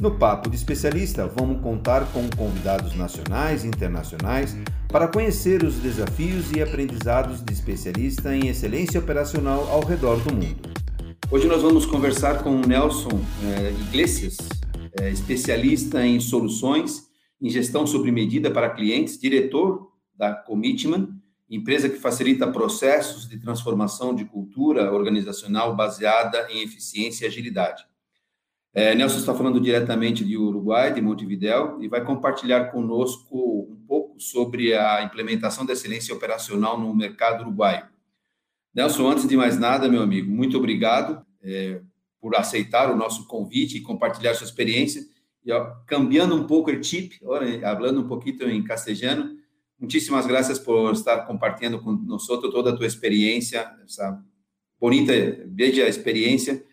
No Papo de Especialista, vamos contar com convidados nacionais e internacionais para conhecer os desafios e aprendizados de especialista em excelência operacional ao redor do mundo. Hoje nós vamos conversar com o Nelson é, Iglesias, é, especialista em soluções em gestão sob medida para clientes, diretor da Commitment, empresa que facilita processos de transformação de cultura organizacional baseada em eficiência e agilidade. É, Nelson está falando diretamente de Uruguai, de Montevideo, e vai compartilhar conosco um pouco sobre a implementação da excelência operacional no mercado uruguaio. Nelson, antes de mais nada, meu amigo, muito obrigado é, por aceitar o nosso convite e compartilhar sua experiência. E ó, cambiando um pouco o chip, falando um pouquinho em castelhano, muitíssimas graças por estar compartilhando com nós toda a tua experiência, essa bonita, bella experiência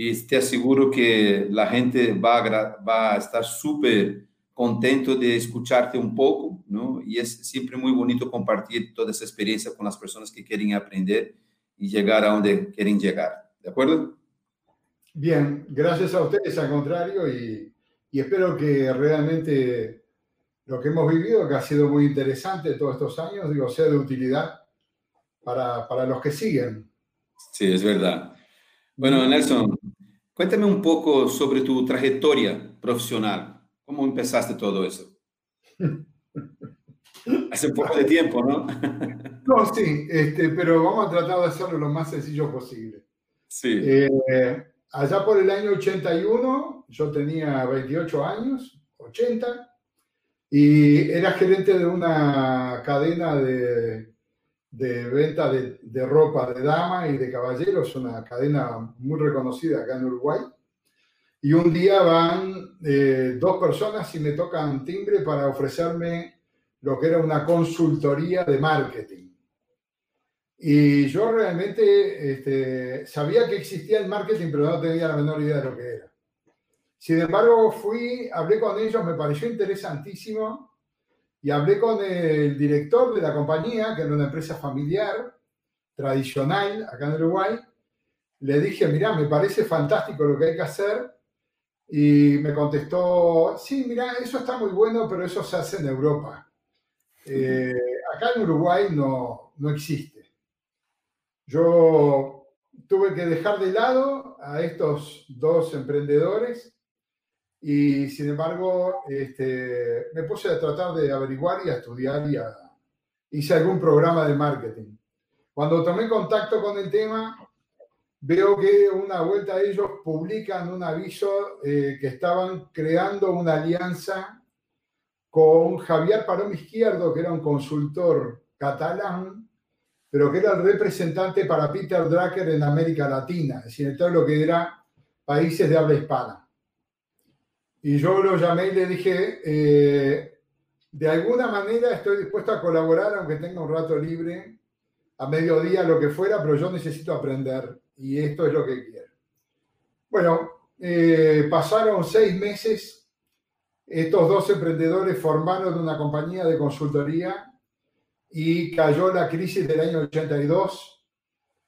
y te aseguro que la gente va a, va a estar súper contento de escucharte un poco, ¿no? Y es siempre muy bonito compartir toda esa experiencia con las personas que quieren aprender y llegar a donde quieren llegar. ¿De acuerdo? Bien, gracias a ustedes, al contrario, y, y espero que realmente lo que hemos vivido, que ha sido muy interesante todos estos años, digo, sea de utilidad para, para los que siguen. Sí, es verdad. Bueno, Nelson, cuéntame un poco sobre tu trayectoria profesional. ¿Cómo empezaste todo eso? Hace un poco de tiempo, ¿no? no, sí, este, pero vamos a tratar de hacerlo lo más sencillo posible. Sí. Eh, allá por el año 81, yo tenía 28 años, 80, y era gerente de una cadena de de venta de, ropa de dama y de caballeros, una cadena muy reconocida acá en Uruguay. Y un día van eh, dos personas y me tocan timbre para ofrecerme lo que era una consultoría de marketing. Y yo realmente este, sabía que existía el marketing, pero no tenía la menor idea de lo que era. Sin embargo, fui, hablé con ellos, me pareció interesantísimo y hablé con el director de la compañía, que era una empresa familiar, tradicional, acá en Uruguay. Le dije, mira, me parece fantástico lo que hay que hacer. Y me contestó, sí, mira, eso está muy bueno, pero eso se hace en Europa. Eh, acá en Uruguay no, no existe. Yo tuve que dejar de lado a estos dos emprendedores y sin embargo, este, me puse a tratar de averiguar y a estudiar y a, hice algún programa de marketing. Cuando tomé contacto con el tema, veo que una vuelta ellos publican un aviso eh, que estaban creando una alianza con Javier Parón Izquierdo, que era un consultor catalán, pero que era el representante para Peter Drucker en América Latina, es decir, en todo lo que era países de habla hispana. Y yo lo llamé y le dije, eh, de alguna manera estoy dispuesto a colaborar, aunque tenga un rato libre, a mediodía, lo que fuera, pero yo necesito aprender y esto es lo que quiero. Bueno, eh, pasaron seis meses, estos dos emprendedores formaron una compañía de consultoría y cayó la crisis del año 82.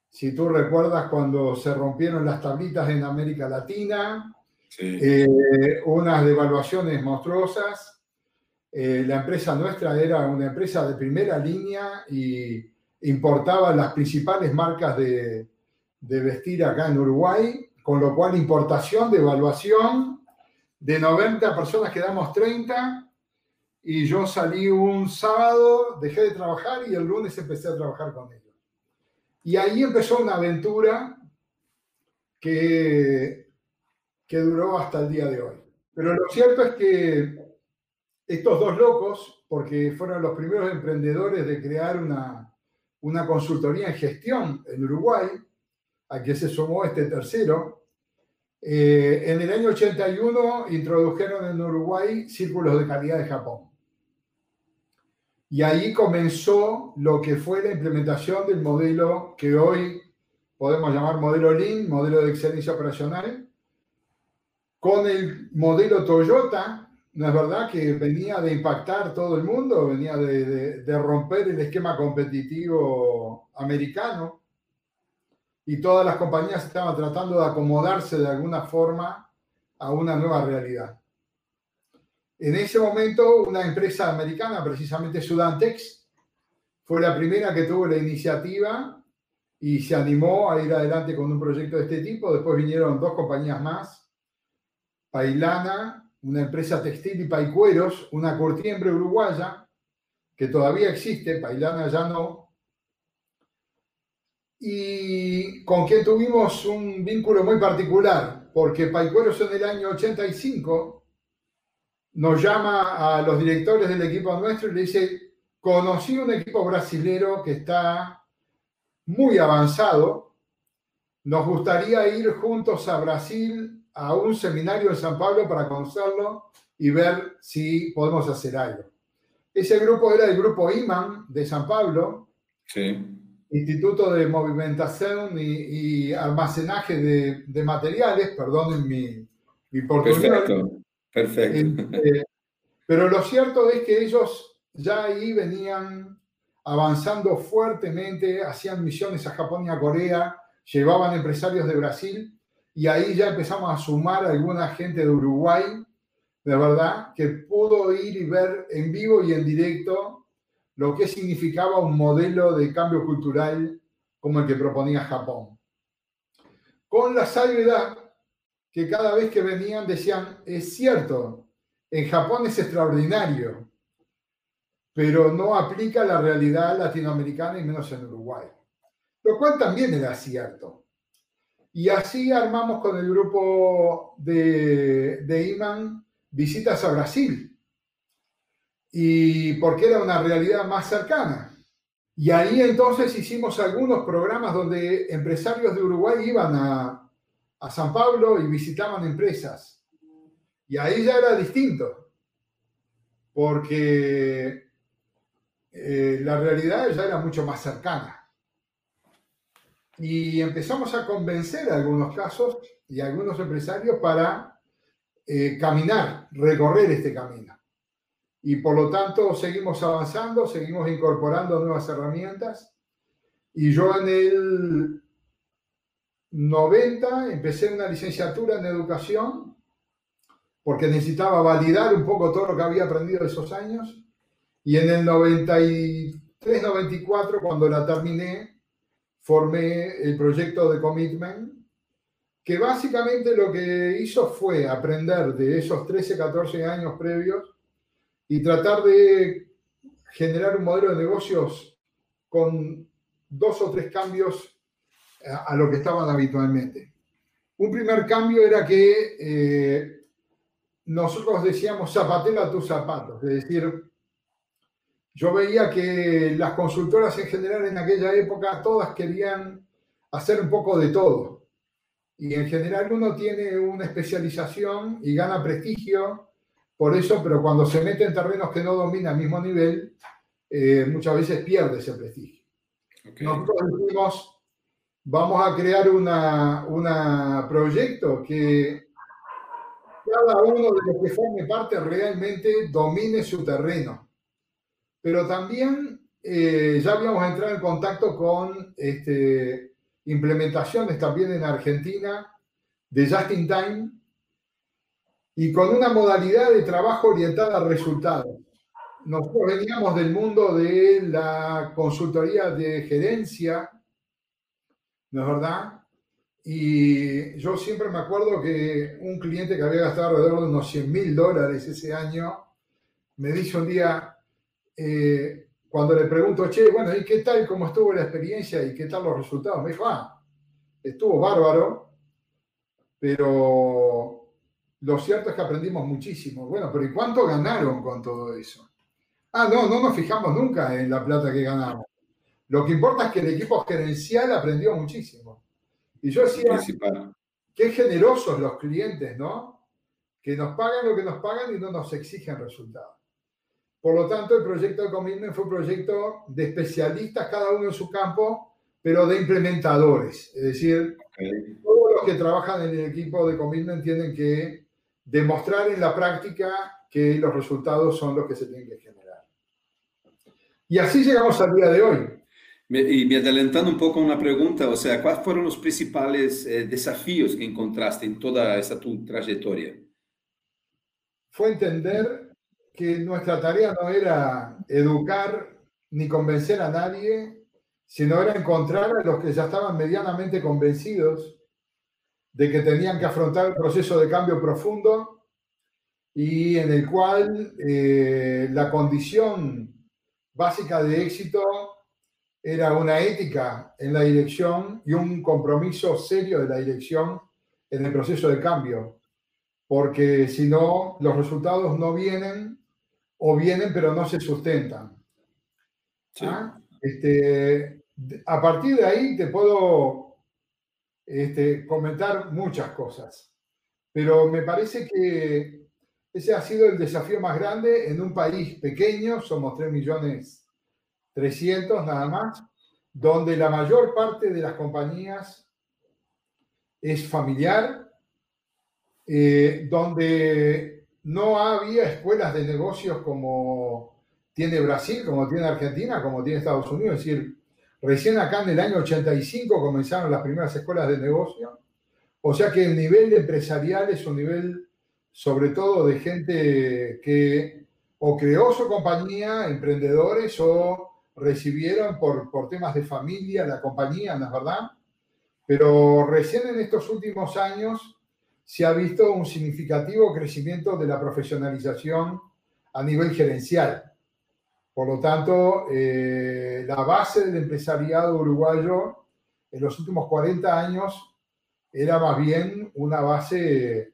Si tú recuerdas cuando se rompieron las tablitas en América Latina, eh, unas devaluaciones monstruosas. Eh, la empresa nuestra era una empresa de primera línea y importaba las principales marcas de, de vestir acá en Uruguay, con lo cual importación, devaluación, de 90 personas quedamos 30 y yo salí un sábado, dejé de trabajar y el lunes empecé a trabajar con ellos. Y ahí empezó una aventura que que duró hasta el día de hoy. Pero lo cierto es que estos dos locos, porque fueron los primeros emprendedores de crear una, una consultoría en gestión en Uruguay, a que se sumó este tercero, eh, en el año 81 introdujeron en Uruguay círculos de calidad de Japón. Y ahí comenzó lo que fue la implementación del modelo que hoy podemos llamar modelo Lean, modelo de excelencia operacional, con el modelo Toyota, ¿no es verdad? Que venía de impactar todo el mundo, venía de, de romper el esquema competitivo americano y todas las compañías estaban tratando de acomodarse de alguna forma a una nueva realidad. En ese momento, una empresa americana, precisamente Sudantex, fue la primera que tuvo la iniciativa y se animó a ir adelante con un proyecto de este tipo. Después vinieron dos compañías más, Pailana, una empresa textil y paicueros, una cortiembre uruguaya, que todavía existe, Pailana ya no, y con quien tuvimos un vínculo muy particular, porque Paicueros en el año 85 nos llama a los directores del equipo nuestro y le dice, conocí un equipo brasilero que está muy avanzado, nos gustaría ir juntos a Brasil a un seminario en San Pablo para conocerlo y ver si podemos hacer algo. Ese grupo era el grupo IMAN de San Pablo, Instituto de Movimentación y, Almacenaje de, Materiales, perdonen mi, mi portugués. Perfecto. Este, pero lo cierto es que ellos ya ahí venían avanzando fuertemente, hacían misiones a Japón y a Corea, llevaban empresarios de Brasil y ahí ya empezamos a sumar a alguna gente de Uruguay, de verdad, que pudo ir y ver en vivo y en directo lo que significaba un modelo de cambio cultural como el que proponía Japón. Con la salvedad que cada vez que venían decían, es cierto, en Japón es extraordinario, pero no aplica la realidad latinoamericana y menos en Uruguay. Lo cual también era cierto. Y así armamos con el grupo de, de IMAN visitas a Brasil. Y porque era una realidad más cercana. Y ahí entonces hicimos algunos programas donde empresarios de Uruguay iban a, a San Pablo y visitaban empresas. Y ahí ya era distinto, porque eh, la realidad ya era mucho más cercana. Y empezamos a convencer a algunos casos y a algunos empresarios para eh, caminar, recorrer este camino. Y por lo tanto seguimos avanzando, seguimos incorporando nuevas herramientas. Y yo en el 90 empecé una licenciatura en educación porque necesitaba validar un poco todo lo que había aprendido esos años. Y en el 93-94, cuando la terminé, formé el proyecto de Commitment, que básicamente lo que hizo fue aprender de esos 13, 14 años previos y tratar de generar un modelo de negocios con dos o tres cambios a lo que estaban habitualmente. Un primer cambio era que eh, nosotros decíamos zapatela tus zapatos, es decir, yo veía que las consultoras en general en aquella época todas querían hacer un poco de todo. Y en general uno tiene una especialización y gana prestigio por eso, pero cuando se mete en terrenos que no domina al mismo nivel, eh, muchas veces pierde ese prestigio. Nosotros decimos, vamos a crear un una proyecto que cada uno de los que forme parte realmente domine su terreno. Pero también eh, ya habíamos entrado en contacto con este, implementaciones también en Argentina de Just in Time y con una modalidad de trabajo orientada a resultados. Nosotros veníamos del mundo de la consultoría de gerencia ¿no es verdad? Y yo siempre me acuerdo que un cliente que había gastado alrededor de unos 100 mil dólares ese año, me dice un día, eh, cuando le pregunto, che, bueno, ¿y qué tal, cómo estuvo la experiencia y qué tal los resultados? Me dijo, ah, estuvo bárbaro, pero lo cierto es que aprendimos muchísimo. Bueno, pero ¿y cuánto ganaron con todo eso? Ah, no, no nos fijamos nunca en la plata que ganamos. Lo que importa es que el equipo gerencial aprendió muchísimo. Y yo decía, qué generosos los clientes, ¿no? Que nos pagan lo que nos pagan y no nos exigen resultados. Por lo tanto, el proyecto de Commitment fue un proyecto de especialistas, cada uno en su campo, pero de implementadores. Es decir, todos los que trabajan en el equipo de commitment tienen que demostrar en la práctica que los resultados son los que se tienen que generar. Y así llegamos al día de hoy. Y me adelantando un poco a una pregunta, o sea, ¿cuáles fueron los principales eh, desafíos que encontraste en toda esa tu trayectoria? Fue entender que nuestra tarea no era educar ni convencer a nadie, sino era encontrar a los que ya estaban medianamente convencidos de que tenían que afrontar el proceso de cambio profundo y en el cual eh, la condición básica de éxito era una ética en la dirección y un compromiso serio de la dirección en el proceso de cambio, porque si no, los resultados no vienen o vienen pero no se sustentan. ¿Ah? Este, a partir de ahí te puedo este, comentar muchas cosas, pero me parece que ese ha sido el desafío más grande en un país pequeño, somos 3 millones 300 nada más, donde la mayor parte de las compañías es familiar, eh, donde no había escuelas de negocios como tiene Brasil, como tiene Argentina, como tiene Estados Unidos. Es decir, recién acá en el año 85 comenzaron las primeras escuelas de negocio. O sea que el nivel empresarial es un nivel sobre todo de gente que o creó su compañía, emprendedores, o recibieron por, por temas de familia la compañía, ¿no es verdad? Pero recién en estos últimos años se ha visto un significativo crecimiento de la profesionalización a nivel gerencial. Por lo tanto, eh, la base del empresariado uruguayo en los últimos 40 años era más bien una base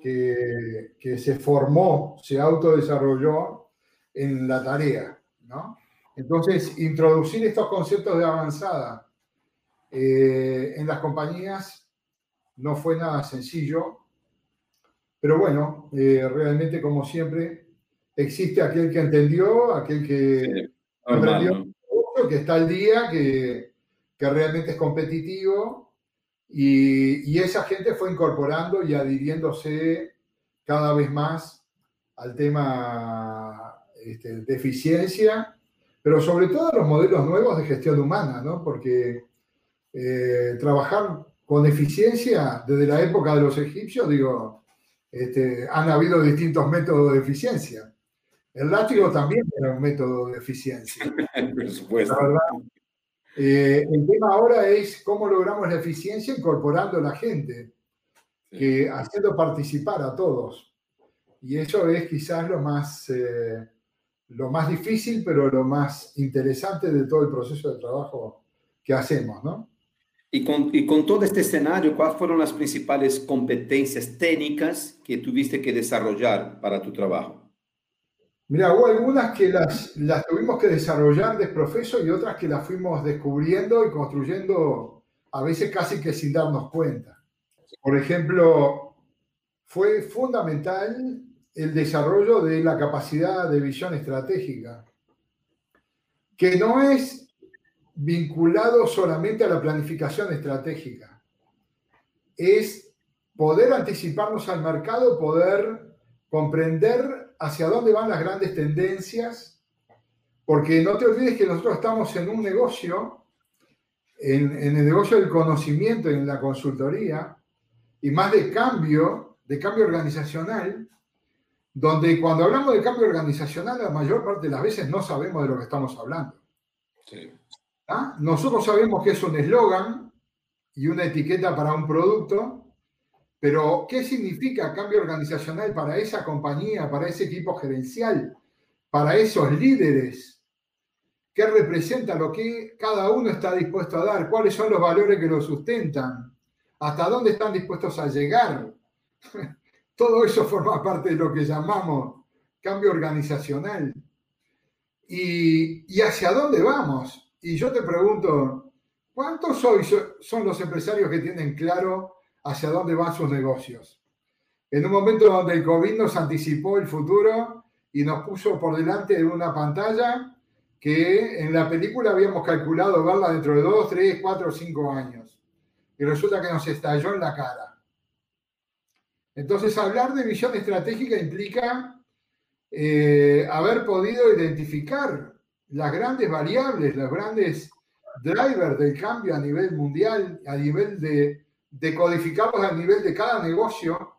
que, se formó, se autodesarrolló en la tarea, ¿no? Entonces, introducir estos conceptos de avanzada eh, en las compañías no fue nada sencillo, pero bueno, eh, realmente como siempre, existe aquel que entendió, aquel que aprendió, que está al día, que, que realmente es competitivo, y, y, esa gente fue incorporando y adhiriéndose cada vez más al tema este, de eficiencia pero sobre todo los modelos nuevos de gestión humana, ¿no? Porque eh, trabajar con eficiencia desde la época de los egipcios, digo, este, han habido distintos métodos de eficiencia. El látigo también era un método de eficiencia. Por supuesto. Eh, el tema ahora es cómo logramos la eficiencia incorporando a la gente, que, haciendo participar a todos. Y eso es quizás lo más eh, lo más difícil, pero lo más interesante de todo el proceso de trabajo que hacemos, ¿no? Y con, todo este escenario, ¿cuáles fueron las principales competencias técnicas que tuviste que desarrollar para tu trabajo? Mira, hubo algunas que las, las tuvimos que desarrollar de profeso y otras que las fuimos descubriendo y construyendo a veces casi que sin darnos cuenta. Por ejemplo, fue fundamental el desarrollo de la capacidad de visión estratégica, que no es vinculado solamente a la planificación estratégica, es poder anticiparnos al mercado, poder comprender hacia dónde van las grandes tendencias, porque no te olvides que nosotros estamos en un negocio, en, el negocio del conocimiento en la consultoría, y más de cambio, de cambio organizacional, donde cuando hablamos de cambio organizacional, la mayor parte de las veces no sabemos de lo que estamos hablando. ¿Ah? Nosotros sabemos que es un eslogan y una etiqueta para un producto, pero ¿qué significa cambio organizacional para esa compañía, para ese equipo gerencial, para esos líderes? ¿Qué representa lo que cada uno está dispuesto a dar? ¿Cuáles son los valores que lo sustentan? ¿Hasta dónde están dispuestos a llegar? Todo eso forma parte de lo que llamamos cambio organizacional. ¿Y, hacia dónde vamos? Y yo te pregunto, ¿cuántos hoy son los empresarios que tienen claro hacia dónde van sus negocios? En un momento donde el COVID nos anticipó el futuro y nos puso por delante de una pantalla que en la película habíamos calculado verla dentro de dos, tres, cuatro o cinco años. Y resulta que nos estalló en la cara. Entonces, hablar de visión estratégica implica eh, haber podido identificar las grandes variables, los grandes drivers del cambio a nivel mundial, a nivel de, de codificarlos a nivel de cada negocio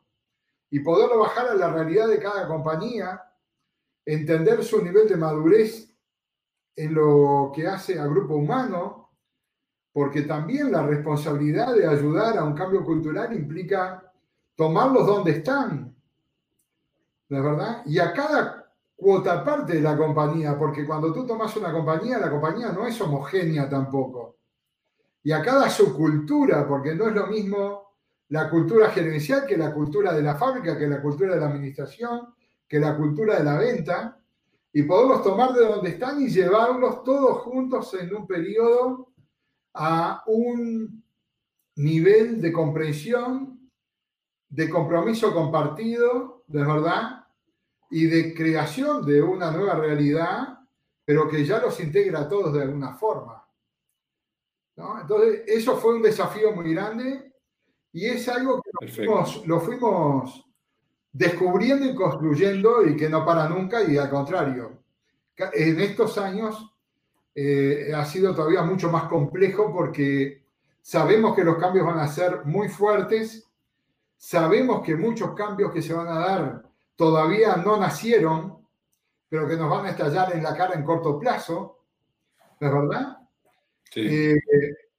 y poderlo bajar a la realidad de cada compañía, entender su nivel de madurez en lo que hace al grupo humano, porque también la responsabilidad de ayudar a un cambio cultural implica tomarlos donde están, ¿de verdad? Y a cada cuota parte de la compañía, porque cuando tú tomas una compañía, la compañía no es homogénea tampoco. Y a cada subcultura, porque no es lo mismo la cultura gerencial que la cultura de la fábrica, que la cultura de la administración, que la cultura de la venta y poderlos tomar de donde están y llevarlos todos juntos en un periodo a un nivel de comprensión, de compromiso compartido, de verdad, y de creación de una nueva realidad, pero que ya los integra a todos de alguna forma. Entonces, eso fue un desafío muy grande y es algo que lo fuimos descubriendo y construyendo y que no para nunca y al contrario. En estos años eh, ha sido todavía mucho más complejo porque sabemos que los cambios van a ser muy fuertes, sabemos que muchos cambios que se van a dar todavía no nacieron, pero que nos van a estallar en la cara en corto plazo, ¿es verdad? Sí. Eh,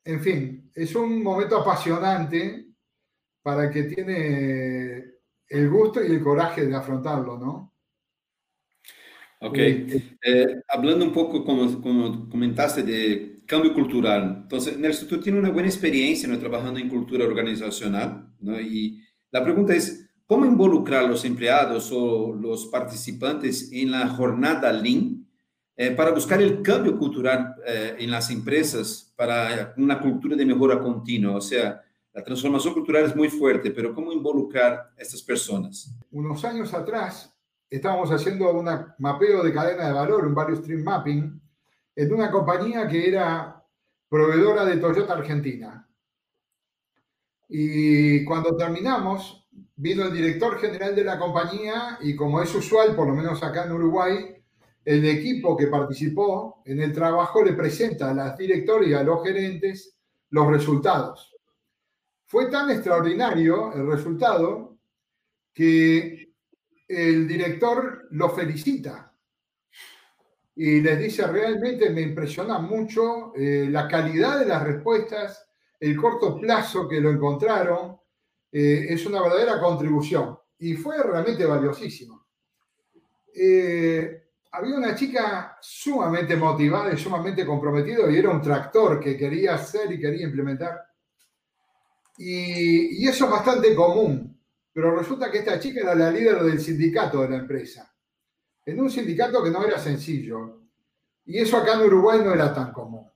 en fin, es un momento apasionante para el que tiene el gusto y el coraje de afrontarlo, ¿no? Ok. Eh, hablando un poco, como, como, comentaste, de cambio cultural. Entonces, Nelson, tú tienes una buena experiencia ¿no? trabajando en cultura organizacional, ¿no? Y la pregunta es, ¿cómo involucrar a los empleados o los participantes en la jornada Lean eh, para buscar el cambio cultural eh, en las empresas para una cultura de mejora continua? O sea, la transformación cultural es muy fuerte, pero ¿cómo involucrar a estas personas? Unos años atrás estábamos haciendo un mapeo de cadena de valor, un value stream mapping, en una compañía que era proveedora de Toyota Argentina. Y cuando terminamos, vino el director general de la compañía y como es usual, por lo menos acá en Uruguay, el equipo que participó en el trabajo le presenta a las directoras y a los gerentes los resultados. Fue tan extraordinario el resultado que el director lo felicita y les dice, realmente me impresiona mucho eh, la calidad de las respuestas, el corto plazo que lo encontraron, eh, es una verdadera contribución y fue realmente valiosísimo. Eh, había una chica sumamente motivada y sumamente comprometida y era un tractor que quería hacer y quería implementar y, eso es bastante común, pero resulta que esta chica era la líder del sindicato de la empresa, en un sindicato que no era sencillo, y eso acá en Uruguay no era tan común.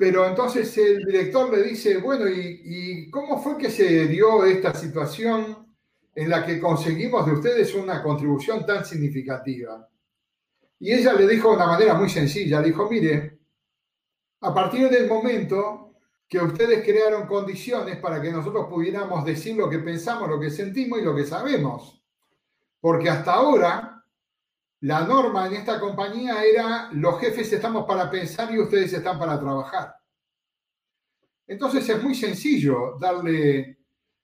Pero entonces el director le dice, bueno, ¿y, ¿y, cómo fue que se dio esta situación en la que conseguimos de ustedes una contribución tan significativa? Y ella le dijo de una manera muy sencilla, dijo, mire, a partir del momento que ustedes crearon condiciones para que nosotros pudiéramos decir lo que pensamos, lo que sentimos y lo que sabemos. Porque hasta ahora la norma en esta compañía era los jefes estamos para pensar y ustedes están para trabajar. Entonces es muy sencillo darle,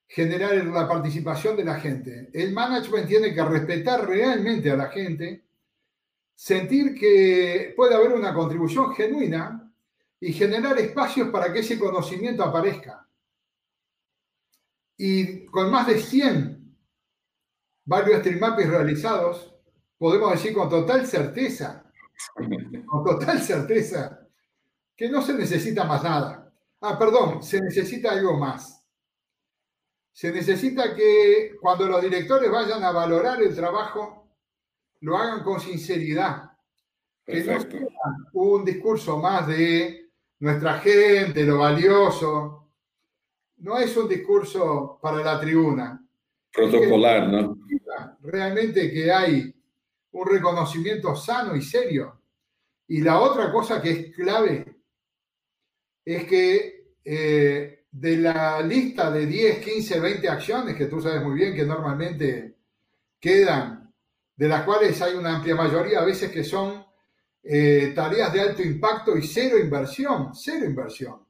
generar la participación de la gente. El management tiene que respetar realmente a la gente, sentir que puede haber una contribución genuina y generar espacios para que ese conocimiento aparezca. Y con más de 100 varios stream realizados, podemos decir con total certeza, con total certeza, que no se necesita más nada. Ah, perdón, se necesita algo más. Se necesita que cuando los directores vayan a valorar el trabajo, lo hagan con sinceridad. Que no sea un discurso más de nuestra gente, lo valioso. No es un discurso para la tribuna. Protocolar, ¿no? Realmente que hay un reconocimiento sano y serio. Y la otra cosa que es clave es que eh, de la lista de 10, 15, 20 acciones que tú sabes muy bien que normalmente quedan, de las cuales hay una amplia mayoría a veces que son eh, tareas de alto impacto y cero inversión, cero inversión,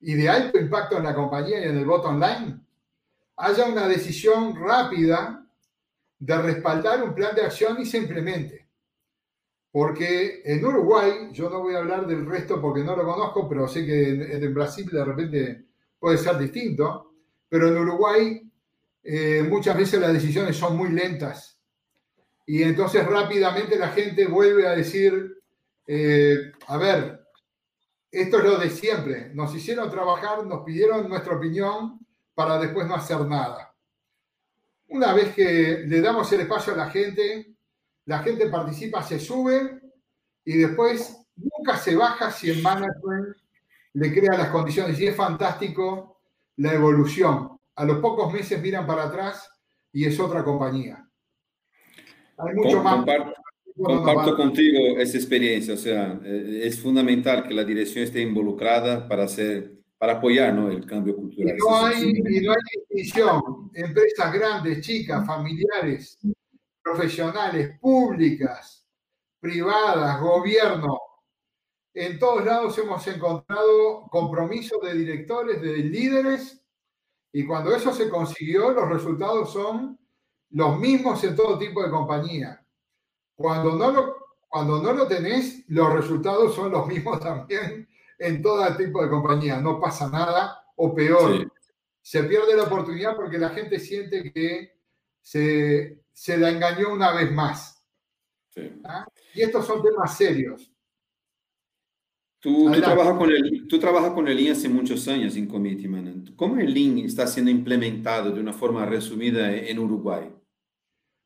y de alto impacto en la compañía y en el voto online, haya una decisión rápida de respaldar un plan de acción y se implemente. Porque en Uruguay, yo no voy a hablar del resto porque no lo conozco, pero sé que en, Brasil de repente puede ser distinto, pero en Uruguay eh, muchas veces las decisiones son muy lentas y entonces rápidamente la gente vuelve a decir, eh, a ver, esto es lo de siempre, nos hicieron trabajar, nos pidieron nuestra opinión para después no hacer nada. Una vez que le damos el espacio a la gente, la gente participa, se sube y después nunca se baja si el management le crea las condiciones. Y es fantástico la evolución. A los pocos meses miran para atrás y es otra compañía. Hay mucho más. Comparto, contigo esa experiencia, o sea, eh, es fundamental que la dirección esté involucrada para hacer para apoyar ¿no? el cambio cultural. Y no, hay, y no hay distinción. Empresas grandes, chicas, familiares, profesionales, públicas, privadas, gobierno. En todos lados hemos encontrado compromisos de directores, de líderes, y cuando eso se consiguió, los resultados son los mismos en todo tipo de compañía. Cuando no lo, cuando no lo tenés, los resultados son los mismos también en todo tipo de compañía. No pasa nada, o peor, se pierde la oportunidad porque la gente siente que se, se la engañó una vez más. ¿Ah? Y estos son temas serios. Tú, tú, trabajas con el, tú trabajas con el Lean hace muchos años en Committee ¿Cómo el Lean está siendo implementado de una forma resumida en Uruguay?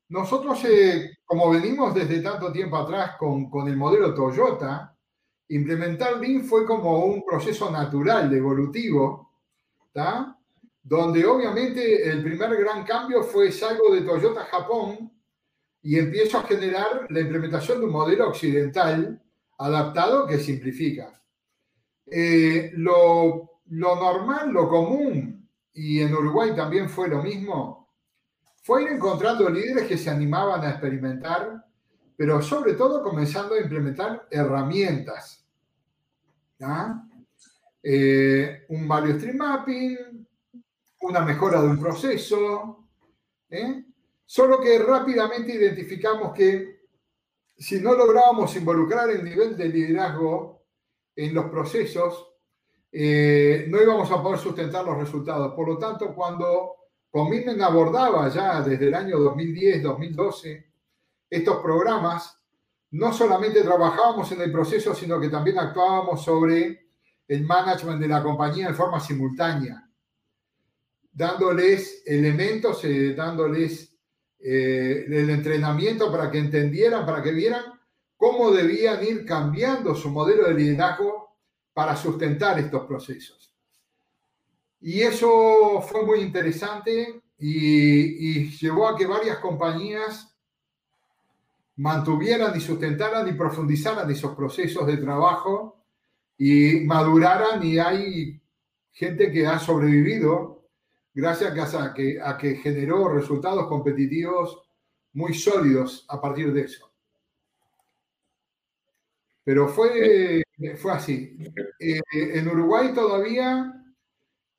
Nosotros, eh, como venimos desde tanto tiempo atrás con, con el modelo Toyota, implementar Lean fue como un proceso natural, evolutivo, donde obviamente el primer gran cambio fue salgo de Toyota Japón y empiezo a generar la implementación de un modelo occidental adaptado que simplifica. Eh, lo, lo normal, lo común, y en Uruguay también fue lo mismo, fue ir encontrando líderes que se animaban a experimentar, pero sobre todo comenzando a implementar herramientas eh, un value stream mapping, una mejora de un proceso, ¿eh? solo que rápidamente identificamos que si no lográbamos involucrar el nivel de liderazgo en los procesos, eh, no íbamos a poder sustentar los resultados. Por lo tanto, cuando Cominen abordaba ya desde el año 2010, 2012, estos programas, no solamente trabajábamos en el proceso, sino que también actuábamos sobre el management de la compañía en forma simultánea, dándoles elementos, eh, dándoles eh, el entrenamiento para que entendieran, para que vieran cómo debían ir cambiando su modelo de liderazgo para sustentar estos procesos. Y eso fue muy interesante y, y llevó a que varias compañías mantuvieran y sustentaran y profundizaran esos procesos de trabajo y maduraran y hay gente que ha sobrevivido gracias a que, generó resultados competitivos muy sólidos a partir de eso. Pero fue, fue así. Eh, en Uruguay todavía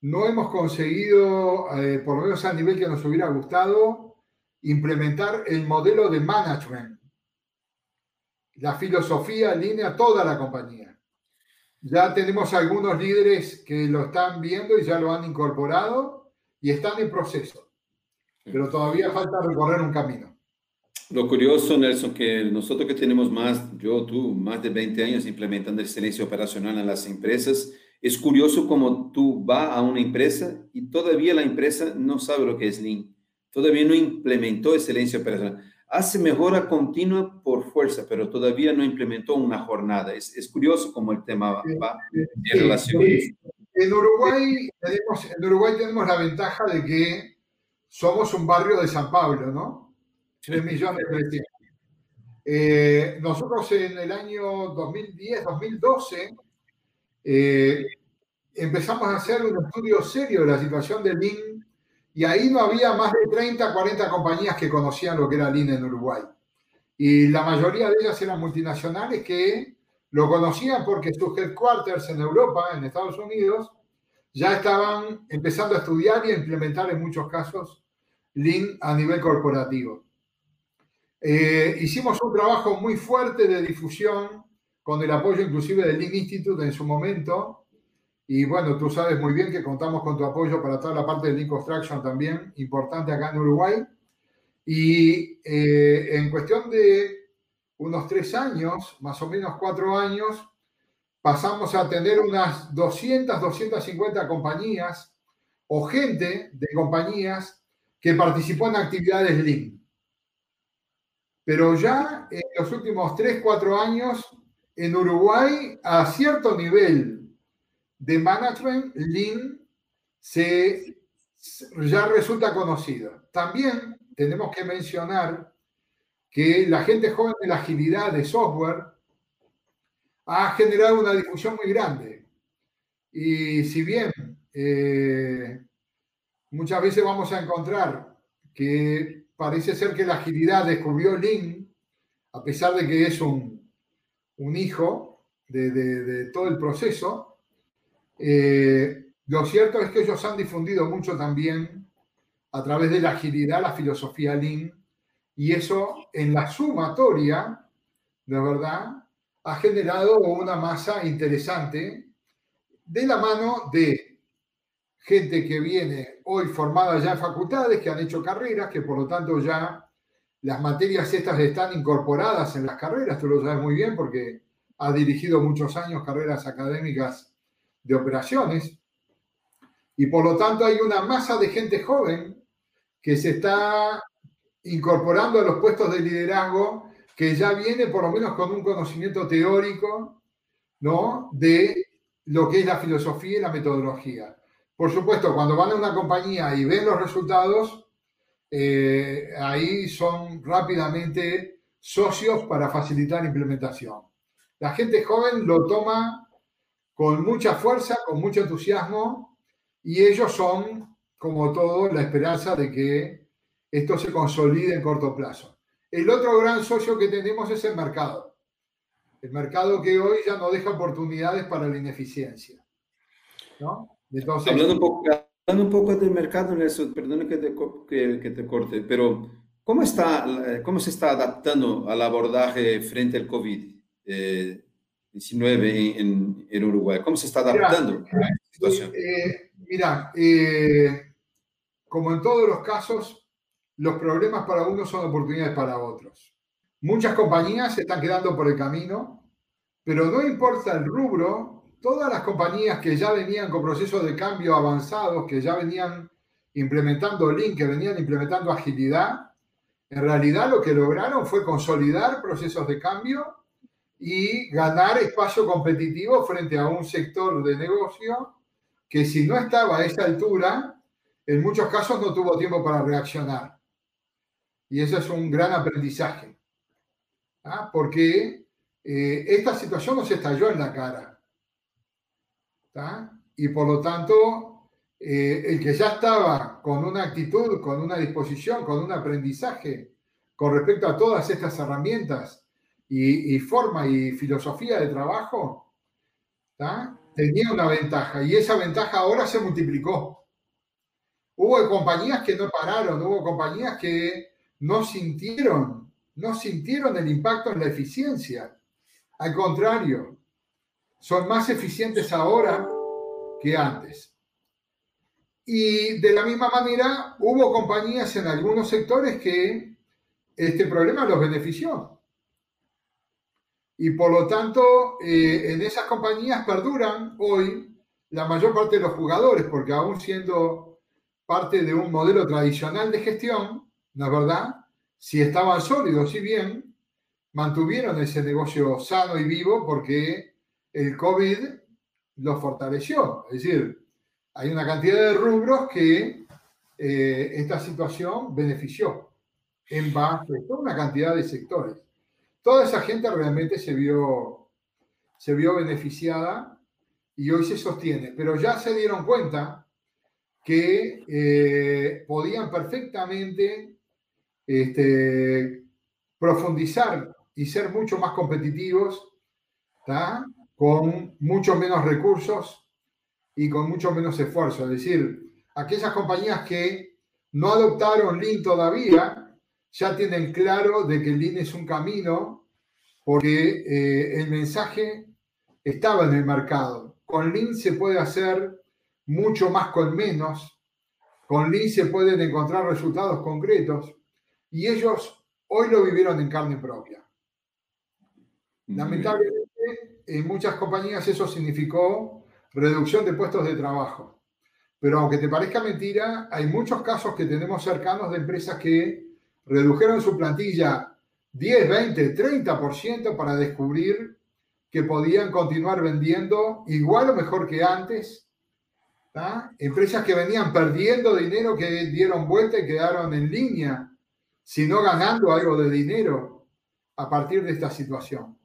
no hemos conseguido, eh, por lo menos a nivel que nos hubiera gustado, implementar el modelo de management la filosofía línea toda la compañía. Ya tenemos algunos líderes que lo están viendo y ya lo han incorporado y están en proceso, pero todavía falta recorrer un camino. Lo curioso, Nelson, que nosotros que tenemos más, yo, tú, más de 20 años implementando excelencia operacional en las empresas, es curioso como tú vas a una empresa y todavía la empresa no sabe lo que es Lean, todavía no implementó excelencia operacional hace mejora continua por fuerza, pero todavía no implementó una jornada. Es, es curioso cómo el tema va, en relación. En Uruguay, tenemos, en Uruguay tenemos la ventaja de que somos un barrio de San Pablo, ¿no? 3 millones de Eh, nosotros en el año 2010, 2012, eh, empezamos a hacer un estudio serio de la situación del Lean y ahí no había más de 30, 40 compañías que conocían lo que era Lean en Uruguay. Y la mayoría de ellas eran multinacionales que lo conocían porque sus headquarters en Europa, en Estados Unidos, ya estaban empezando a estudiar y a implementar en muchos casos Lean a nivel corporativo. Eh, hicimos un trabajo muy fuerte de difusión con el apoyo inclusive del Lean Institute en su momento. Y bueno, tú sabes muy bien que contamos con tu apoyo para toda la parte de Lean Construction también, importante acá en Uruguay. Y eh, en cuestión de unos tres años, más o menos cuatro años, pasamos a tener unas 200, 250 compañías o gente de compañías que participó en actividades Lean. Pero ya en los últimos 3, 4 años, en Uruguay, a cierto nivel de management, Lean se, ya resulta conocido. También tenemos que mencionar que la gente joven de la agilidad de software ha generado una difusión muy grande. Y si bien eh, muchas veces vamos a encontrar que parece ser que la agilidad descubrió Lean, a pesar de que es un, un hijo de, todo el proceso, eh, lo cierto es que ellos han difundido mucho también a través de la agilidad la filosofía Lean y eso en la sumatoria, de verdad, ha generado una masa interesante de la mano de gente que viene hoy formada ya en facultades, que han hecho carreras, que por lo tanto ya las materias estas están incorporadas en las carreras, tú lo sabes muy bien porque ha dirigido muchos años carreras académicas de operaciones, y por lo tanto hay una masa de gente joven que se está incorporando a los puestos de liderazgo que ya viene por lo menos con un conocimiento teórico ¿no? de lo que es la filosofía y la metodología. Por supuesto, cuando van a una compañía y ven los resultados, eh, ahí son rápidamente socios para facilitar implementación. La gente joven lo toma con mucha fuerza, con mucho entusiasmo, y ellos son, como todo, la esperanza de que esto se consolide en corto plazo. El otro gran socio que tenemos es el mercado. El mercado que hoy ya no deja oportunidades para la ineficiencia. ¿no? hablando, un poco, hablando un poco del mercado, Nelson, perdón que te, que, te corte, pero ¿cómo, está, ¿cómo se está adaptando al abordaje frente al COVID-19 eh, en, en, Uruguay? ¿Cómo se está adaptando mira, a la situación? Eh, mira, eh, como en todos los casos, los problemas para unos son oportunidades para otros. Muchas compañías se están quedando por el camino, pero no importa el rubro, todas las compañías que ya venían con procesos de cambio avanzados, que ya venían implementando Lean, que venían implementando agilidad, en realidad lo que lograron fue consolidar procesos de cambio y ganar espacio competitivo frente a un sector de negocio que si no estaba a esa altura, en muchos casos no tuvo tiempo para reaccionar. Y eso es un gran aprendizaje, ¿ah? porque eh, esta situación nos estalló en la cara. Y por lo tanto, eh, el que ya estaba con una actitud, con una disposición, con un aprendizaje con respecto a todas estas herramientas y, forma y filosofía de trabajo, tenía una ventaja y esa ventaja ahora se multiplicó. Hubo compañías que no pararon, hubo compañías que no sintieron, no sintieron el impacto en la eficiencia. Al contrario, son más eficientes ahora que antes. Y de la misma manera, hubo compañías en algunos sectores que este problema los benefició. Y por lo tanto, eh, en esas compañías perduran hoy la mayor parte de los jugadores, porque aún siendo parte de un modelo tradicional de gestión, ¿no es verdad? Si estaban sólidos y bien, mantuvieron ese negocio sano y vivo porque el COVID los fortaleció. Es decir, hay una cantidad de rubros que eh, esta situación benefició en base a una cantidad de sectores. Toda esa gente realmente se vio, se vio beneficiada y hoy se sostiene, pero ya se dieron cuenta que eh, podían perfectamente este, profundizar y ser mucho más competitivos con mucho menos recursos y con mucho menos esfuerzo. Es decir, aquellas compañías que no adoptaron Lean todavía, ya tienen claro de que el Lean es un camino porque eh, el mensaje estaba en el mercado. Con Lean se puede hacer mucho más con menos. Con Lean se pueden encontrar resultados concretos y ellos hoy lo vivieron en carne propia. Lamentablemente, en muchas compañías eso significó reducción de puestos de trabajo. Pero aunque te parezca mentira, hay muchos casos que tenemos cercanos de empresas que redujeron su plantilla 10, 20, 30% para descubrir que podían continuar vendiendo igual o mejor que antes. Empresas que venían perdiendo dinero, que dieron vuelta y quedaron en línea, sino ganando algo de dinero a partir de esta situación.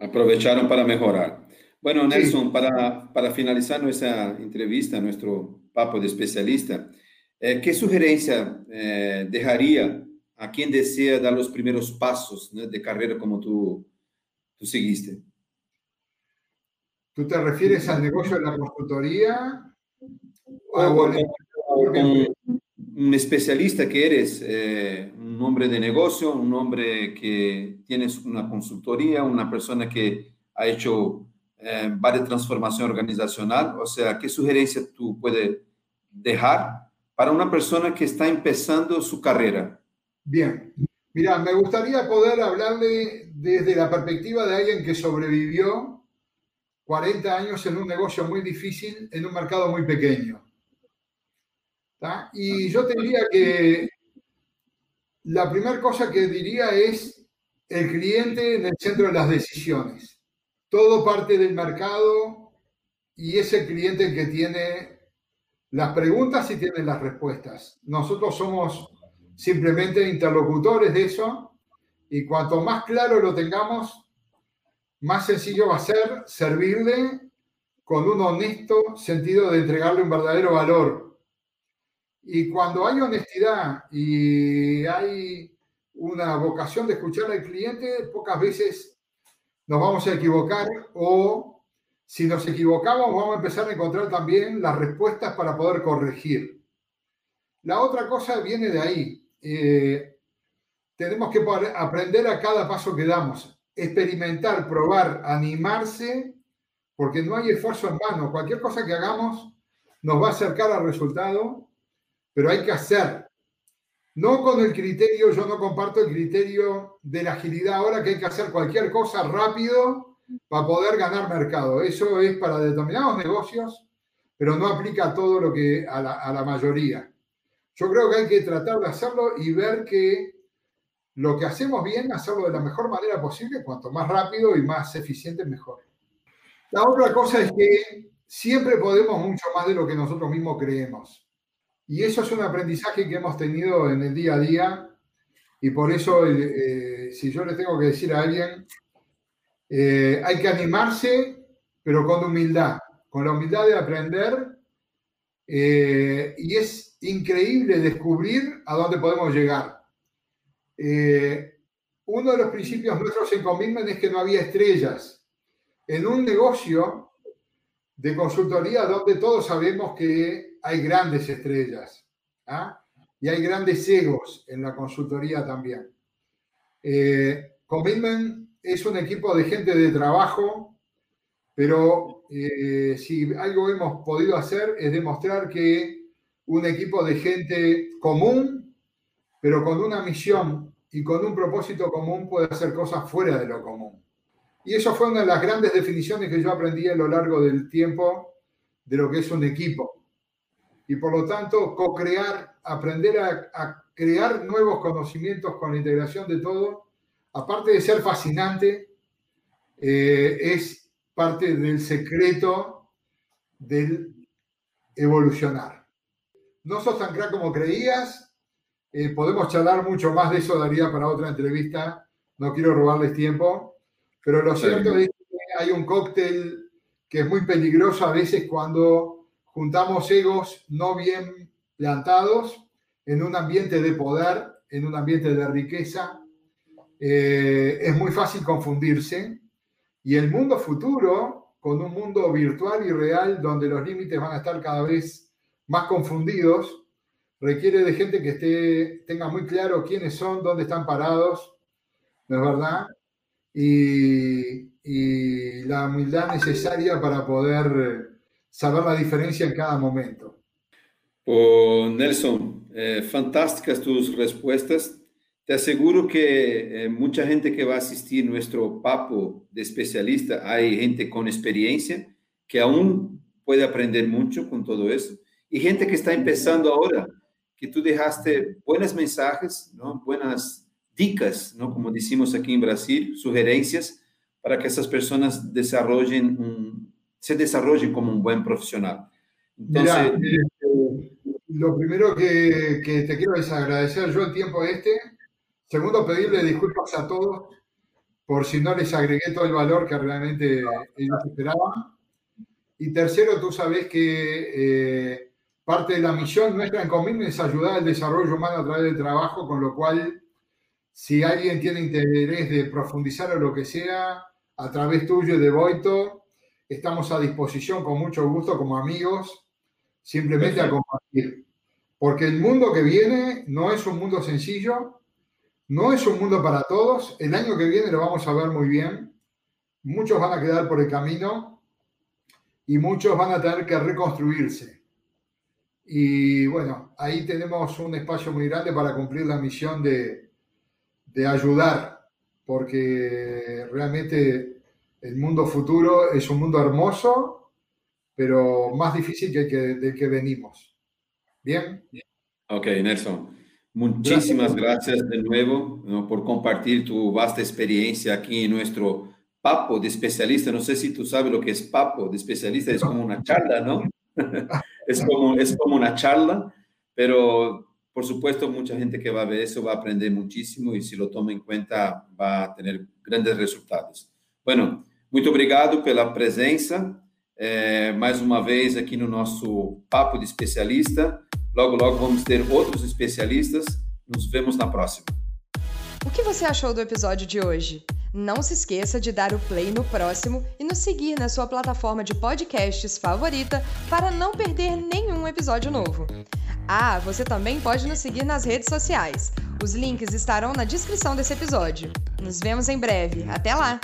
Aprovecharon para mejorar. Bueno, Nelson, para, para, finalizar nuestra entrevista, nuestro papo de especialista, ¿qué sugerencia eh, dejaría a quien desea dar los primeros pasos de carrera como tú, tú seguiste? ¿Tú te refieres al negocio de la consultoría? O, un, especialista que eres, eh, un hombre de negocio, un hombre que tienes una consultoría, una persona que ha hecho eh, varias transformación organizacional. O sea, ¿qué sugerencia tú puedes dejar para una persona que está empezando su carrera? Bien, mira, me gustaría poder hablarle desde la perspectiva de alguien que sobrevivió 40 años en un negocio muy difícil, en un mercado muy pequeño. Y yo te diría que la primera cosa que diría es el cliente en el centro de las decisiones. Todo parte del mercado y es el cliente el que tiene las preguntas y tiene las respuestas. Nosotros somos simplemente interlocutores de eso y cuanto más claro lo tengamos, más sencillo va a ser servirle con un honesto sentido de entregarle un verdadero valor. Y cuando hay honestidad y hay una vocación de escuchar al cliente, pocas veces nos vamos a equivocar o si nos equivocamos vamos a empezar a encontrar también las respuestas para poder corregir. La otra cosa viene de ahí. Eh, tenemos que aprender a cada paso que damos, experimentar, probar, animarse, porque no hay esfuerzo en vano. Cualquier cosa que hagamos nos va a acercar al resultado, pero hay que hacer. No con el criterio, yo no comparto el criterio de la agilidad ahora que hay que hacer cualquier cosa rápido para poder ganar mercado. Eso es para determinados negocios, pero no aplica a todo lo que a la, mayoría. Yo creo que hay que tratar de hacerlo y ver que lo que hacemos bien, hacerlo de la mejor manera posible, cuanto más rápido y más eficiente, mejor. La otra cosa es que siempre podemos mucho más de lo que nosotros mismos creemos. Y eso es un aprendizaje que hemos tenido en el día a día. Y por eso, eh, si yo le tengo que decir a alguien, eh, hay que animarse, pero con humildad, con la humildad de aprender. Eh, y es increíble descubrir a dónde podemos llegar. Eh, uno de los principios nuestros en Commitment es que no había estrellas. En un negocio de consultoría donde todos sabemos que hay grandes estrellas ¿ah? y hay grandes egos en la consultoría también. Eh, es un equipo de gente de trabajo, pero eh, si algo hemos podido hacer es demostrar que un equipo de gente común, pero con una misión y con un propósito común puede hacer cosas fuera de lo común. Y eso fue una de las grandes definiciones que yo aprendí a lo largo del tiempo de lo que es un equipo. Y por lo tanto, co-crear, aprender a, crear nuevos conocimientos con la integración de todo, aparte de ser fascinante, eh, es parte del secreto del evolucionar no sos tan crack como creías. Eh, podemos charlar mucho más de eso, daría para otra entrevista, no quiero robarles tiempo, pero lo cierto es que hay un cóctel que es muy peligroso a veces cuando juntamos egos no bien plantados en un ambiente de poder, en un ambiente de riqueza. Eh, es muy fácil confundirse y el mundo futuro, con un mundo virtual y real donde los límites van a estar cada vez más confundidos, requiere de gente que esté, tenga muy claro quiénes son, dónde están parados, ¿no es verdad? Y, y la humildad necesaria para poder saber la diferencia en cada momento. Oh, Nelson, eh, fantásticas tus respuestas. Te aseguro que eh, mucha gente que va a asistir nuestro papo de especialista, hay gente con experiencia que aún puede aprender mucho con todo eso. Y gente que está empezando ahora, que tú dejaste buenos mensajes, ¿no? buenas dicas, ¿no? como decimos aquí en Brasil, sugerencias para que esas personas desarrollen se desarrollen como un buen profesional. Entonces, lo primero que, que, te quiero es agradecer yo el tiempo este. Segundo, pedirle disculpas a todos por si no les agregué todo el valor que realmente ellos esperaban. Y tercero, tú sabes que eh, parte de la misión nuestra en Comín es ayudar al desarrollo humano a través del trabajo, con lo cual, si alguien tiene interés de profundizar o lo que sea, a través tuyo de Boito, estamos a disposición con mucho gusto como amigos, simplemente a compartir. Porque el mundo que viene no es un mundo sencillo, no es un mundo para todos. El año que viene lo vamos a ver muy bien. Muchos van a quedar por el camino y muchos van a tener que reconstruirse. Y bueno, ahí tenemos un espacio muy grande para cumplir la misión de, de ayudar porque realmente el mundo futuro es un mundo hermoso, pero más difícil que el que, del que venimos. ¿Bien? Ok, Nelson. Muchísimas gracias, de nuevo por compartir tu vasta experiencia aquí en nuestro papo de especialista. No sé si tú sabes lo que es papo de especialista, es como una charla, ¿no? es, como, es como una charla, pero por supuesto, mucha gente que va a ver eso va a aprender muchísimo y si lo toma en cuenta va a tener grandes resultados. Bueno, muito obrigado pela presença. É, mais uma vez aqui no nosso Papo de Especialista. Logo, logo vamos ter outros especialistas. Nos vemos na próxima. O que você achou do episódio de hoje? Não se esqueça de dar o play no próximo e nos seguir na sua plataforma de podcasts favorita para não perder nenhum episódio novo. Ah, você também pode nos seguir nas redes sociais. Os links estarão na descrição desse episódio. Nos vemos em breve. Até lá!